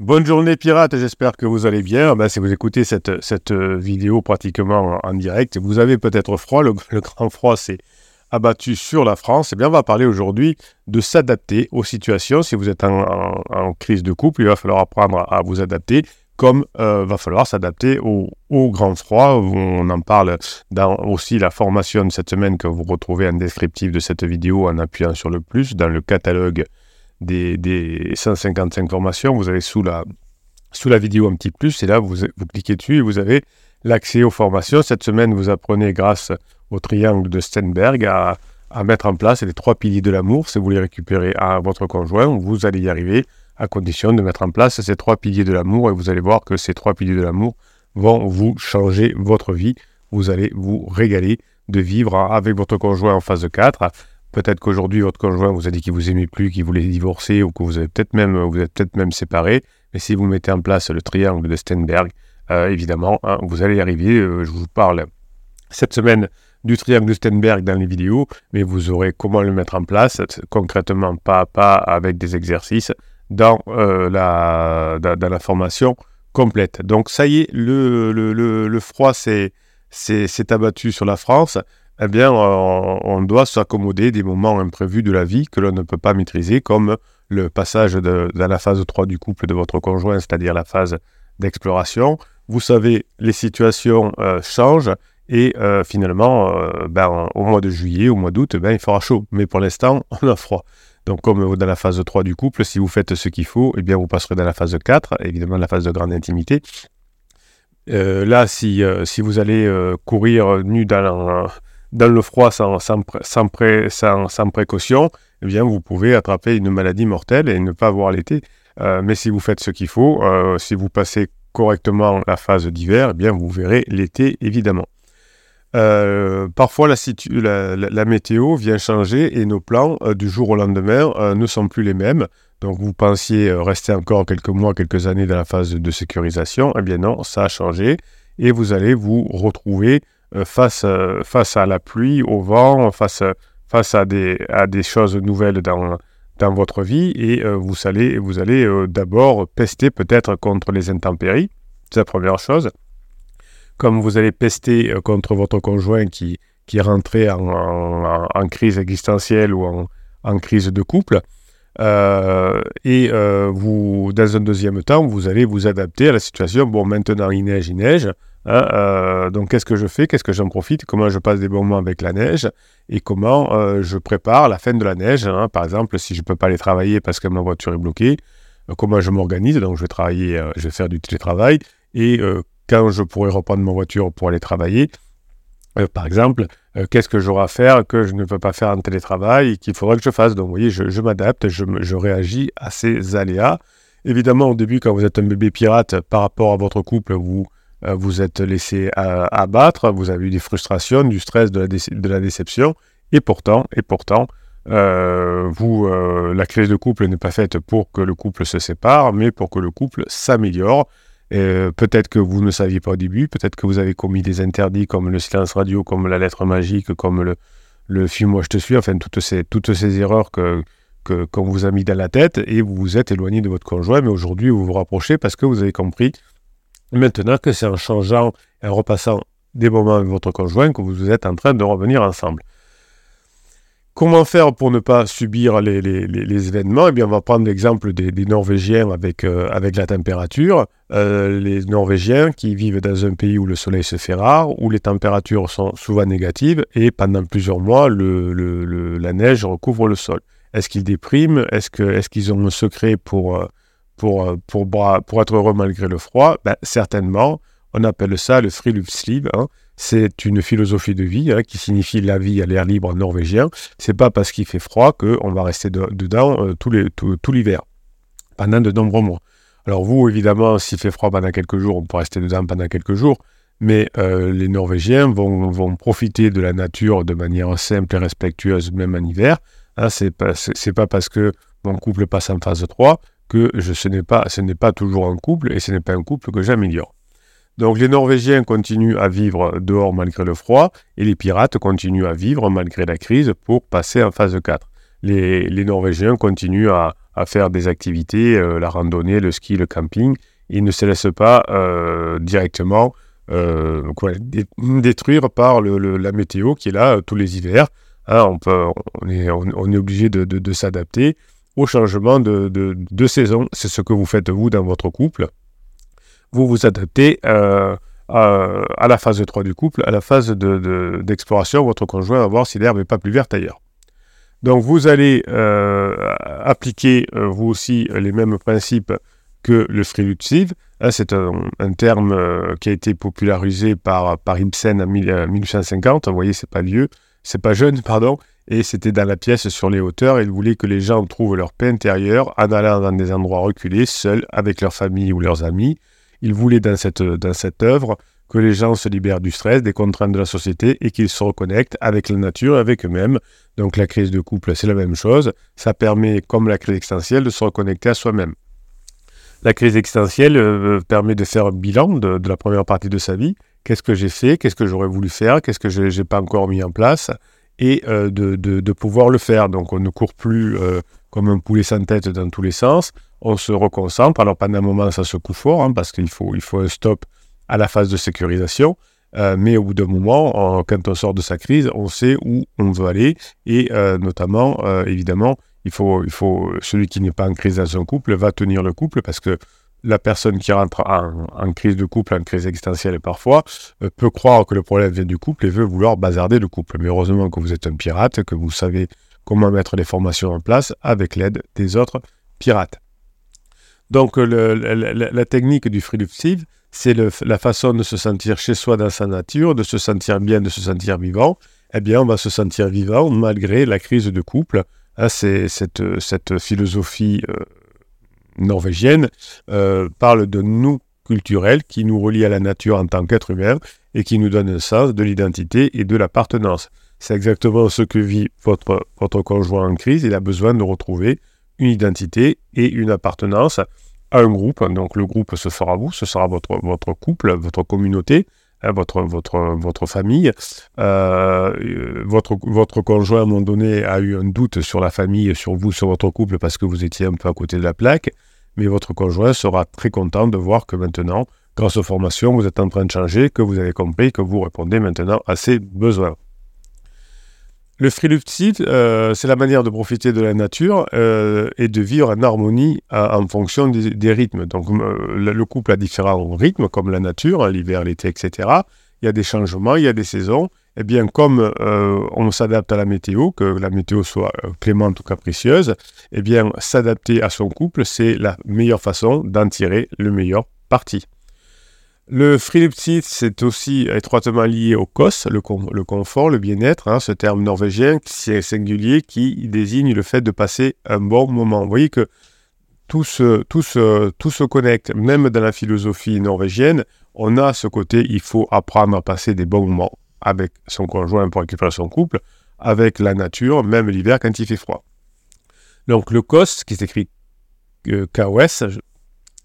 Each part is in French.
Bonne journée pirates, j'espère que vous allez bien. Ben, si vous écoutez cette, cette euh, vidéo pratiquement en, direct, vous avez peut-être froid, le, grand froid s'est abattu sur la France. Eh bien, on va parler aujourd'hui de s'adapter aux situations. Si vous êtes en, crise de couple, il va falloir apprendre à vous adapter comme euh, va falloir s'adapter au, grand froid. On en parle dans aussi la formation de cette semaine que vous retrouvez en descriptif de cette vidéo en appuyant sur le plus dans le catalogue des, 155 formations. Vous avez sous la, vidéo un petit plus et là vous, cliquez dessus et vous avez l'accès aux formations. Cette semaine, vous apprenez grâce au triangle de Stenberg à, à mettre en place les trois piliers de l'amour. Si vous les récupérez à votre conjoint, vous allez y arriver à condition de mettre en place ces trois piliers de l'amour et vous allez voir que ces trois piliers de l'amour vont vous changer votre vie. Vous allez vous régaler de vivre avec votre conjoint en phase 4. Peut-être qu'aujourd'hui votre conjoint vous a dit qu'il vous aimait plus, qu'il voulait divorcer ou que vous êtes peut-être même séparés. Mais si vous mettez en place le triangle de Stenberg, euh, évidemment, hein, vous allez y arriver. Euh, je vous parle cette semaine du triangle de Stenberg dans les vidéos, mais vous aurez comment le mettre en place concrètement, pas à pas, avec des exercices dans, euh, la, dans, formation complète. Donc ça y est, le, le, le, froid s'est abattu sur la France. Eh bien, on, doit s'accommoder des moments imprévus de la vie que l'on ne peut pas maîtriser, comme le passage de, dans la phase 3 du couple de votre conjoint, c'est-à-dire la phase d'exploration. Vous savez, les situations euh, changent et euh, finalement, ben, au mois de juillet, au mois d'août, ben, il fera chaud. Mais pour l'instant, on a froid. Donc, comme dans la phase 3 du couple, si vous faites ce qu'il faut, eh bien, vous passerez dans la phase 4, évidemment la phase de grande intimité. Euh, là, si, euh, si vous allez euh, courir nu dans, dans le froid sans, sans, sans, précaution, eh bien, vous pouvez attraper une maladie mortelle et ne pas avoir l'été. mais si vous faites ce qu'il faut, si vous passez correctement la phase d'hiver, eh bien, vous verrez l'été, évidemment. Euh, parfois, la, météo vient changer et nos plans euh, du jour au lendemain euh, ne sont plus les mêmes. Donc, vous pensiez rester encore quelques mois, quelques années dans la phase de sécurisation. Eh bien non, ça a changé et vous allez vous retrouver face, face à la pluie, au vent, face, face à, des, à des choses nouvelles dans, dans votre vie et vous allez, vous allez d'abord pester peut-être contre les intempéries. C'est la première chose comme vous allez pester euh, contre votre conjoint qui, qui est rentré en, crise existentielle ou en, crise de couple. Euh, et euh, vous, dans un deuxième temps, vous allez vous adapter à la situation. Bon, maintenant il neige, il neige. Hein, donc qu'est-ce que je fais? Qu'est-ce que j'en profite? Comment je passe des bons moments avec la neige? Et comment je prépare la fin de la neige hein? Par exemple, si je ne peux pas aller travailler parce que ma voiture est bloquée, comment je m'organise? Donc je vais travailler, je vais faire du télétravail. Et quand je pourrai reprendre ma voiture pour aller travailler, euh, par exemple, euh, qu'est-ce que j'aurai à faire que je ne peux pas faire en télétravail et qu'il faudrait que je fasse? Donc, vous voyez, je, m'adapte, je, réagis à ces aléas. Évidemment, au début, quand vous êtes un bébé pirate, par rapport à votre couple, vous euh, vous êtes laissé abattre, vous avez eu des frustrations, du stress, de la, déception. Et pourtant, et pourtant, vous, la crise de couple n'est pas faite pour que le couple se sépare, mais pour que le couple s'améliore. Euh, peut-être que vous ne saviez pas au début, peut-être que vous avez commis des interdits comme le silence radio, comme la lettre magique, comme le, le film Moi je te suis, enfin toutes ces, toutes ces erreurs que, qu'on vous a mis dans la tête et vous vous êtes éloigné de votre conjoint, mais aujourd'hui vous vous rapprochez parce que vous avez compris maintenant que c'est en changeant, en repassant des moments avec votre conjoint que vous êtes en train de revenir ensemble. Comment faire pour ne pas subir les, événements? Eh bien, on va prendre l'exemple des, Norvégiens avec, euh, avec la température. Euh, les Norvégiens qui vivent dans un pays où le soleil se fait rare, où les températures sont souvent négatives, et pendant plusieurs mois, la neige recouvre le sol. Est-ce qu'ils dépriment? Est-ce qu'ils est ont un secret pour, euh, pour, pour, pour, être heureux malgré le froid ben, Certainement. On appelle ça le friluftsliv. Hein. C'est une philosophie de vie hein, qui signifie la vie à l'air libre en norvégien. C'est pas parce qu'il fait froid qu'on va rester dedans euh, tout l'hiver, pendant de nombreux mois. Alors vous, évidemment, s'il fait froid pendant quelques jours, on peut rester dedans pendant quelques jours, mais euh, les Norvégiens vont, profiter de la nature de manière simple et respectueuse, même en hiver. Hein, c'est pas, pas parce que mon couple passe en phase 3 que je, ce n'est pas, pas toujours un couple et ce n'est pas un couple que j'améliore. Donc les Norvégiens continuent à vivre dehors malgré le froid et les pirates continuent à vivre malgré la crise pour passer en phase 4. les, Norvégiens continuent à, faire des activités, la randonnée, le ski, le camping. Ils ne se laissent pas directement détruire par la météo qui est là tous les hivers. Hein, on, est obligé de, s'adapter au changement de, de saison. C'est ce que vous faites vous dans votre couple. Vous vous adaptez euh, à, la phase 3 du couple, à la phase d'exploration, votre conjoint va voir si l'herbe n'est pas plus verte ailleurs. Donc vous allez euh, appliquer euh, vous aussi les mêmes principes que le freelutsive. Hein, c'est un, terme qui a été popularisé par, par Ibsen en 1850. Vous voyez, c'est pas vieux c'est pas jeune, pardon, et c'était dans la pièce sur les hauteurs. Il voulait que les gens trouvent leur paix intérieure en allant dans des endroits reculés, seuls, avec leur famille ou leurs amis. Il voulait dans cette, dans cette œuvre que les gens se libèrent du stress, des contraintes de la société et qu'ils se reconnectent avec la nature, avec eux-mêmes. Donc la crise de couple, c'est la même chose. Ça permet, comme la crise existentielle, de se reconnecter à soi-même. La crise existentielle euh, permet de faire un bilan de, de la première partie de sa vie qu'est-ce que j'ai fait, qu'est-ce que j'aurais voulu faire, qu'est-ce que je n'ai pas encore mis en place, et euh, de, pouvoir le faire. Donc on ne court plus euh, comme un poulet sans tête dans tous les sens, on se reconcentre. Alors pendant un moment, ça se coûte fort, hein, parce qu'il faut, un stop à la phase de sécurisation. Euh, mais au bout d'un moment, quand on sort de sa crise, on sait où on veut aller. Et notamment, évidemment, il faut, celui qui n'est pas en crise dans son couple va tenir le couple parce que la personne qui rentre en, crise de couple, en crise existentielle parfois, euh, peut croire que le problème vient du couple et veut vouloir bazarder le couple. Mais heureusement que vous êtes un pirate, que vous savez comment mettre les formations en place avec l'aide des autres pirates. Donc la, technique du free c'est la façon de se sentir chez soi dans sa nature, de se sentir bien, de se sentir vivant. Eh bien, on va se sentir vivant malgré la crise de couple. Hein, c'est cette, philosophie euh, norvégienne euh, parle de nous culturel qui nous relie à la nature en tant qu'être humain et qui nous donne un sens de l'identité et de l'appartenance. C'est exactement ce que vit votre, votre conjoint en crise. Il a besoin de retrouver une identité et une appartenance à un groupe. Donc le groupe, ce sera vous, ce sera votre, votre couple, votre communauté, hein, votre, votre, votre famille. Euh, votre, votre conjoint, à un moment donné, a eu un doute sur la famille, sur vous, sur votre couple, parce que vous étiez un peu à côté de la plaque mais votre conjoint sera très content de voir que maintenant, grâce aux formations, vous êtes en train de changer, que vous avez compris, que vous répondez maintenant à ses besoins. Le free euh, c'est la manière de profiter de la nature euh, et de vivre en harmonie en fonction des, rythmes. Donc, euh, le couple a différents rythmes, comme la nature, hein, l'hiver, l'été, etc. Il y a des changements, il y a des saisons eh bien, comme euh, on s'adapte à la météo, que la météo soit clémente ou capricieuse, eh bien, s'adapter à son couple, c'est la meilleure façon d'en tirer le meilleur parti. Le friluftsliv, c'est aussi étroitement lié au KOS, le, confort, le bien-être, hein, ce terme norvégien qui singulier qui désigne le fait de passer un bon moment. Vous voyez que tout se, tout, tout se connecte, même dans la philosophie norvégienne, on a ce côté, il faut apprendre à passer des bons moments avec son conjoint pour récupérer son couple, avec la nature, même l'hiver quand il fait froid. Donc le COS, qui s'écrit euh, KOS,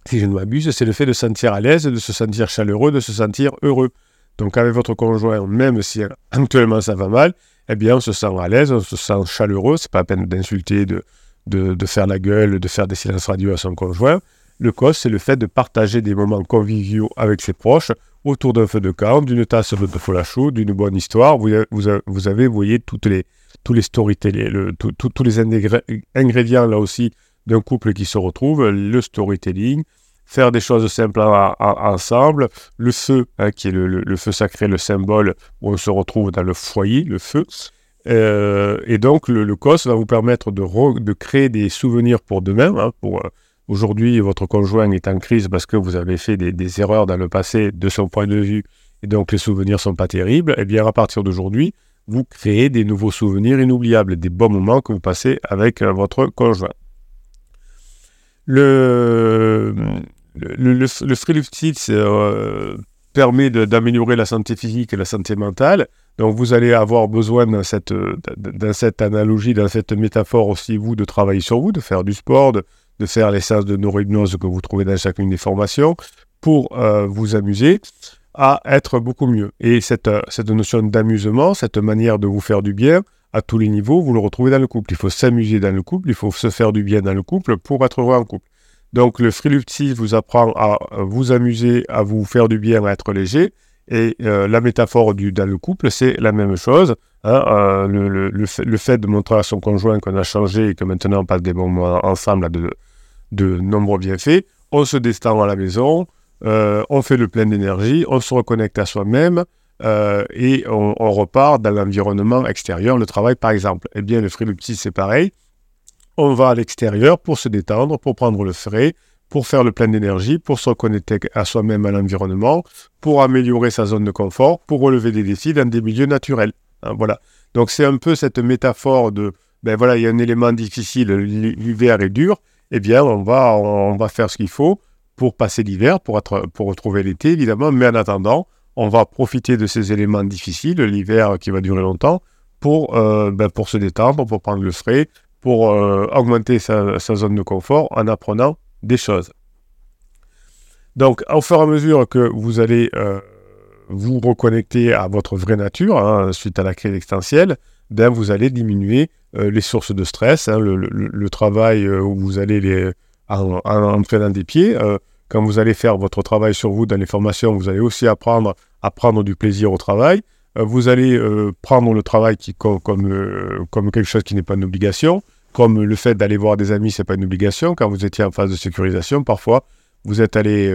si je ne m'abuse, c'est le fait de se sentir à l'aise, de se sentir chaleureux, de se sentir heureux. Donc avec votre conjoint, même si actuellement ça va mal, eh bien on se sent à l'aise, on se sent chaleureux, c'est pas la peine d'insulter, de, de, faire la gueule, de faire des silences radio à son conjoint. Le COS, c'est le fait de partager des moments conviviaux avec ses proches, autour d'un feu de camp, d'une tasse de chocolat chaud, d'une bonne histoire. Vous, vous, avez, vous voyez, toutes les, tous les storytelling, tous les ingrédients là aussi d'un couple qui se retrouve, le storytelling, faire des choses simples ensemble, le feu, hein, qui est le, feu sacré, le symbole où on se retrouve dans le foyer, le feu. Euh, et donc, le, COS va vous permettre de, créer des souvenirs pour demain, hein, pour aujourd'hui votre conjoint est en crise parce que vous avez fait des, erreurs dans le passé de son point de vue et donc les souvenirs ne sont pas terribles, eh bien à partir d'aujourd'hui, vous créez des nouveaux souvenirs inoubliables, des bons moments que vous passez avec euh, votre conjoint. Le, le, le, euh, permet d'améliorer la santé physique et la santé mentale. Donc vous allez avoir besoin dans cette, dans cette analogie, dans cette métaphore aussi, vous, de travailler sur vous, de faire du sport, de, faire les séances de neurohypnose que vous trouvez dans chacune des formations pour euh, vous amuser à être beaucoup mieux. Et cette, cette notion d'amusement, cette manière de vous faire du bien, à tous les niveaux, vous le retrouvez dans le couple. Il faut s'amuser dans le couple, il faut se faire du bien dans le couple pour être heureux en couple. Donc le Freeluptis vous apprend à vous amuser, à vous faire du bien, à être léger. Et euh, la métaphore du, dans le couple, c'est la même chose. Hein, euh, le, fait, de montrer à son conjoint qu'on a changé et que maintenant on passe des moments ensemble à de, nombreux bienfaits. On se distend à la maison, euh, on fait le plein d'énergie, on se reconnecte à soi-même et on, repart dans l'environnement extérieur, le travail par exemple. Eh bien, le Freeluptis, c'est pareil on va à l'extérieur pour se détendre, pour prendre le frais, pour faire le plein d'énergie, pour se reconnecter à soi-même, à l'environnement, pour améliorer sa zone de confort, pour relever des défis dans des milieux naturels. Hein, voilà. Donc c'est un peu cette métaphore de, ben voilà, il y a un élément difficile, l'hiver est dur, eh bien on va, on va faire ce qu'il faut pour passer l'hiver, pour, pour retrouver l'été évidemment, mais en attendant, on va profiter de ces éléments difficiles, l'hiver qui va durer longtemps, pour, euh, ben, se détendre, pour prendre le frais, pour euh, augmenter sa, zone de confort en apprenant des choses. Donc, au fur et à mesure que vous allez euh, vous reconnecter à votre vraie nature, hein, suite à la crise existentielle, ben, vous allez diminuer les sources de stress, hein, le, travail où vous allez les, en, entrer dans des pieds. Quand vous allez faire votre travail sur vous dans les formations, vous allez aussi apprendre à prendre du plaisir au travail. Euh, vous allez euh, prendre le travail euh, comme, quelque chose qui n'est pas une obligation, comme le fait d'aller voir des amis, c'est pas une obligation. Quand vous étiez en phase de sécurisation, parfois, vous êtes allé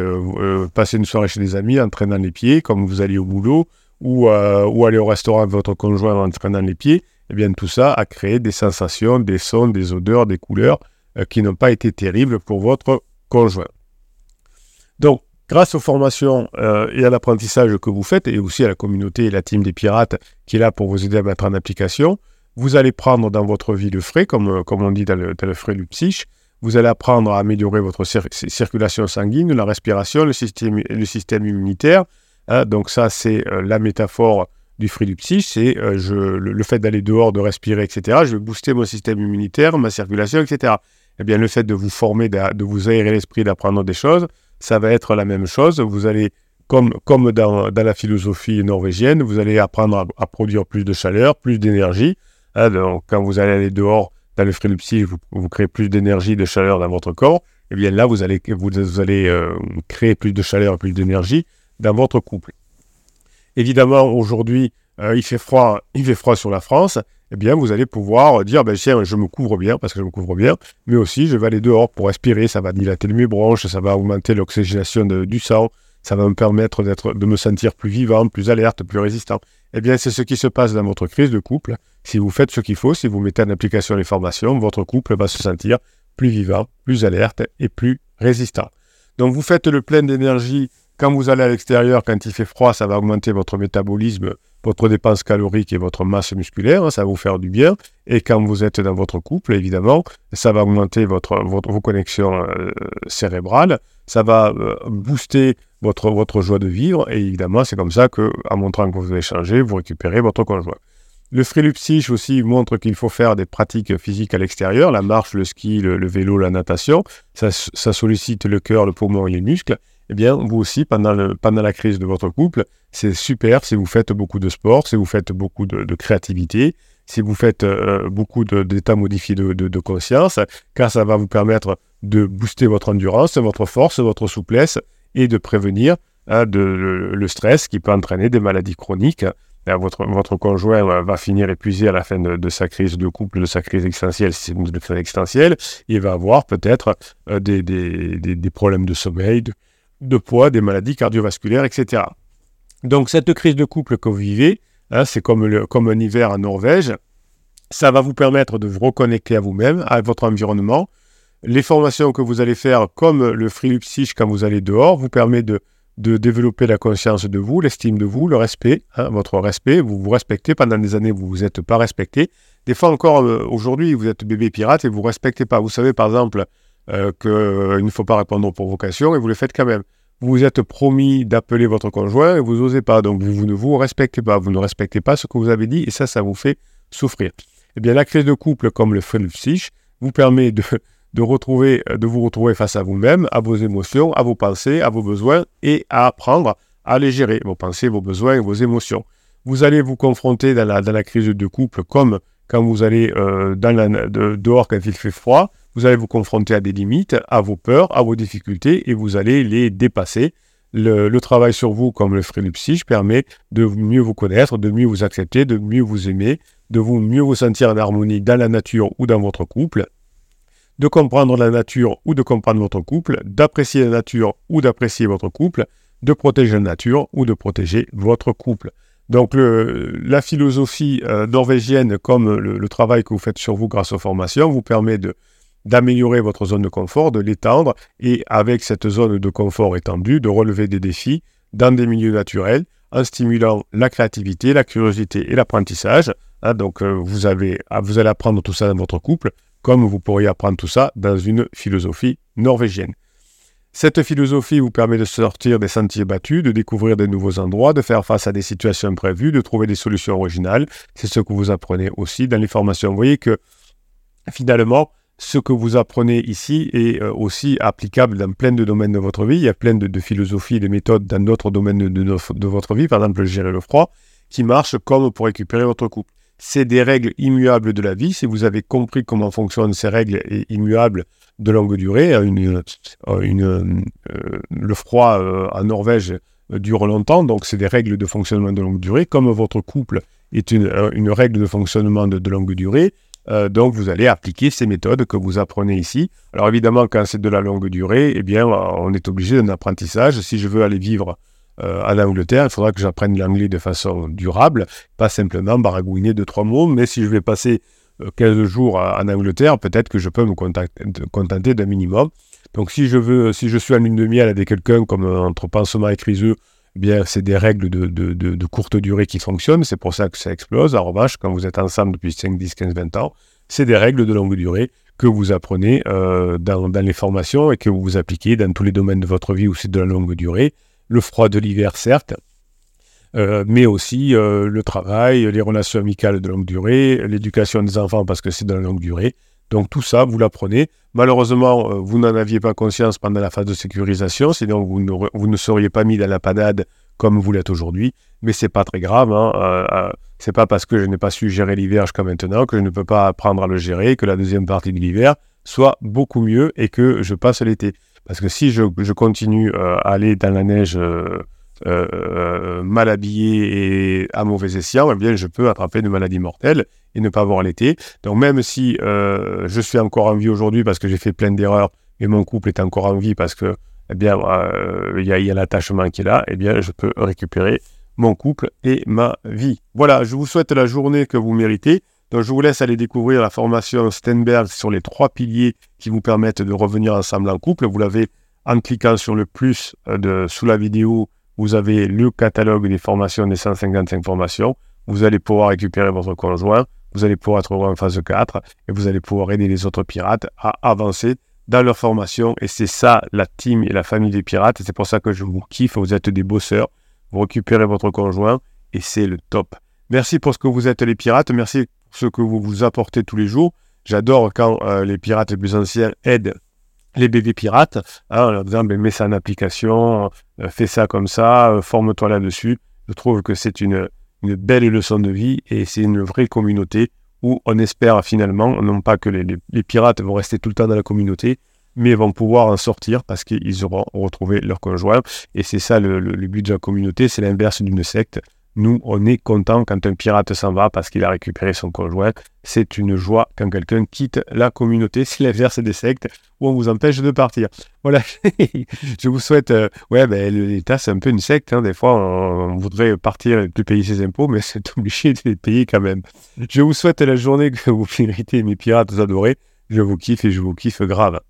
passer une soirée chez des amis en traînant les pieds, comme vous alliez au boulot, ou, ou aller au restaurant avec votre conjoint en traînant les pieds. Eh bien, tout ça a créé des sensations, des sons, des odeurs, des couleurs qui n'ont pas été terribles pour votre conjoint. Donc, grâce aux formations euh, et à l'apprentissage que vous faites, et aussi à la communauté et la team des pirates qui est là pour vous aider à mettre en application, vous allez prendre dans votre vie le frais, comme, euh, comme on dit dans le, frais du psyche, vous allez apprendre à améliorer votre circulation sanguine, la respiration, le système, le système immunitaire. Hein. donc ça, c'est euh, la métaphore du frais du psyche, c'est le, le, fait d'aller dehors, de respirer, etc. Je vais booster mon système immunitaire, ma circulation, etc. Eh bien, le fait de vous former, de, de vous aérer l'esprit, d'apprendre des choses, ça va être la même chose. Vous allez, comme, comme dans, la philosophie norvégienne, vous allez apprendre à, produire plus de chaleur, plus d'énergie. Hein, donc, quand vous allez aller dehors dans le vous, vous créez plus d'énergie, de chaleur dans votre corps. Et eh bien là, vous allez, vous, allez euh, créer plus de chaleur, plus d'énergie dans votre couple. Évidemment, aujourd'hui, euh, il fait froid, il fait froid sur la France eh bien, vous allez pouvoir dire, ben, tiens, je me couvre bien, parce que je me couvre bien, mais aussi, je vais aller dehors pour respirer, ça va dilater mes bronches, ça va augmenter l'oxygénation du sang, ça va me permettre de me sentir plus vivant, plus alerte, plus résistant. Eh bien, c'est ce qui se passe dans votre crise de couple. Si vous faites ce qu'il faut, si vous mettez en application les formations, votre couple va se sentir plus vivant, plus alerte et plus résistant. Donc, vous faites le plein d'énergie quand vous allez à l'extérieur, quand il fait froid, ça va augmenter votre métabolisme, votre dépense calorique et votre masse musculaire, hein, ça va vous faire du bien. Et quand vous êtes dans votre couple, évidemment, ça va augmenter votre, vos connexions euh, cérébrales, ça va euh, booster votre, votre joie de vivre. Et évidemment, c'est comme ça que, montrant que vous avez changé, vous récupérez votre conjoint. Le frilupsich aussi montre qu'il faut faire des pratiques physiques à l'extérieur, la marche, le ski, le, vélo, la natation. Ça, ça sollicite le cœur, le poumon et les muscles eh bien, vous aussi, pendant, le, pendant la crise de votre couple, c'est super si vous faites beaucoup de sport, si vous faites beaucoup de, créativité, si vous faites euh, beaucoup d'états modifiés de, conscience, car ça va vous permettre de booster votre endurance, votre force, votre souplesse et de prévenir hein, le, stress qui peut entraîner des maladies chroniques. Votre, votre conjoint va finir épuisé à la fin de, sa crise de couple, de sa crise existentielle, si c'est une crise existentielle. Il va avoir peut-être euh, des, des, des, problèmes de sommeil, de poids, des maladies cardiovasculaires, etc. Donc cette crise de couple que vous vivez, hein, c'est comme, comme un hiver en Norvège, ça va vous permettre de vous reconnecter à vous-même, à votre environnement. Les formations que vous allez faire, comme le free quand vous allez dehors, vous permet de, de développer la conscience de vous, l'estime de vous, le respect, hein, votre respect. Vous vous respectez. Pendant des années, vous ne vous êtes pas respecté. Des fois encore, euh, aujourd'hui, vous êtes bébé pirate et vous ne respectez pas. Vous savez, par exemple, euh, qu'il ne faut pas répondre aux provocations et vous le faites quand même. Vous vous êtes promis d'appeler votre conjoint et vous n'osez pas, donc vous, ne vous respectez pas, vous ne respectez pas ce que vous avez dit et ça, ça vous fait souffrir. Eh bien, la crise de couple, comme le psych, vous permet de, de, retrouver, de vous retrouver face à vous-même, à vos émotions, à vos pensées, à vos besoins et à apprendre à les gérer, vos pensées, vos besoins et vos émotions. Vous allez vous confronter dans la, dans la crise de couple comme quand vous allez la, dehors quand il fait froid, vous allez vous confronter à des limites, à vos peurs, à vos difficultés, et vous allez les dépasser. Le, travail sur vous, comme le psych, permet de mieux vous connaître, de mieux vous accepter, de mieux vous aimer, de vous mieux vous sentir en harmonie dans la nature ou dans votre couple, de comprendre la nature ou de comprendre votre couple, d'apprécier la nature ou d'apprécier votre couple, de protéger la nature ou de protéger votre couple. Donc la philosophie euh, norvégienne, comme le, travail que vous faites sur vous grâce aux formations, vous permet de, d'améliorer votre zone de confort, de l'étendre et avec cette zone de confort étendue, de relever des défis dans des milieux naturels en stimulant la créativité, la curiosité et l'apprentissage. Hein, donc euh, vous, ah, vous allez apprendre tout ça dans votre couple comme vous pourriez apprendre tout ça dans une philosophie norvégienne. Cette philosophie vous permet de sortir des sentiers battus, de découvrir de nouveaux endroits, de faire face à des situations imprévues, de trouver des solutions originales. C'est ce que vous apprenez aussi dans les formations. Vous voyez que finalement, ce que vous apprenez ici est euh, aussi applicable dans plein de domaines de votre vie. Il y a plein de, philosophies, de méthodes dans d'autres domaines de, votre vie, par exemple gérer le froid, qui marchent comme pour récupérer votre couple. C'est des règles immuables de la vie. Si vous avez compris comment fonctionnent ces règles immuables de longue durée, euh, une, une, euh, le froid en Norvège dure longtemps, donc c'est des règles de fonctionnement de longue durée, comme votre couple est une règle de fonctionnement de longue durée, euh, donc, vous allez appliquer ces méthodes que vous apprenez ici. Alors, évidemment, quand c'est de la longue durée, eh bien, on est obligé d'un apprentissage. Si je veux aller vivre euh, en Angleterre, il faudra que j'apprenne l'anglais de façon durable, pas simplement baragouiner de trois mots. Mais si je vais passer 15 euh, jours en Angleterre, peut-être que je peux me contenter d'un minimum. Donc, si je veux, si je suis en lune de miel avec quelqu'un comme entre pansement et criseux, eh bien, c'est des règles de, courte durée qui fonctionnent. C'est pour ça que ça explose. En revanche, quand vous êtes ensemble depuis 5, 10, 15, 20 ans, c'est des règles de longue durée que vous apprenez euh, dans, les formations et que vous appliquez dans tous les domaines de votre vie aussi de la longue durée. Le froid de l'hiver, certes, euh, mais aussi euh, le travail, les relations amicales de longue durée, l'éducation des enfants parce que c'est de la longue durée. Donc tout ça, vous l'apprenez. Malheureusement, euh, vous n'en aviez pas conscience pendant la phase de sécurisation, sinon vous ne, seriez pas mis dans la panade comme vous l'êtes aujourd'hui. Mais c'est pas très grave. Hein. Euh, euh, c'est pas parce que je n'ai pas su gérer l'hiver jusqu'à maintenant que je ne peux pas apprendre à le gérer, que la deuxième partie de l'hiver soit beaucoup mieux et que je passe l'été. Parce que si je, continue à aller dans la neige mal habillé et à mauvais escient, eh bien je peux attraper une maladie mortelle et ne pas avoir l'été. Donc même si euh, je suis encore en vie aujourd'hui parce que j'ai fait plein d'erreurs et mon couple est encore en vie parce que eh bien euh, il y a, l'attachement qui est là, eh bien je peux récupérer mon couple et ma vie. Voilà, je vous souhaite la journée que vous méritez. Donc je vous laisse aller découvrir la formation Stenberg sur les trois piliers qui vous permettent de revenir ensemble en couple. Vous l'avez en cliquant sur le plus euh, de, sous la vidéo, vous avez le catalogue des formations des 155 formations. Vous allez pouvoir récupérer votre conjoint vous allez pouvoir être en phase 4 et vous allez pouvoir aider les autres pirates à avancer dans leur formation. Et c'est ça, la team et la famille des pirates. C'est pour ça que je vous kiffe. Vous êtes des bosseurs. Vous récupérez votre conjoint et c'est le top. Merci pour ce que vous êtes les pirates. Merci pour ce que vous vous apportez tous les jours. J'adore quand euh, les pirates les plus anciens aident les bébés pirates hein, en leur disant ben, mets ça en application, euh, fais ça comme ça, euh, forme-toi là-dessus. Je trouve que c'est une, une belle leçon de vie et c'est une vraie communauté où on espère finalement, non pas que les, pirates vont rester tout le temps dans la communauté, mais vont pouvoir en sortir parce qu'ils auront retrouvé leur conjoint. Et c'est ça le, le but de la communauté, c'est l'inverse d'une secte. Nous, on est content quand un pirate s'en va parce qu'il a récupéré son conjoint. C'est une joie quand quelqu'un quitte la communauté. C'est l'inverse des sectes où on vous empêche de partir. Voilà. je vous souhaite. Euh, ouais, ben, l'État, c'est un peu une secte. Hein. Des fois, on, voudrait partir et plus payer ses impôts, mais c'est obligé de les payer quand même. Je vous souhaite la journée que vous méritez, mes pirates adorés. Je vous kiffe et je vous kiffe grave.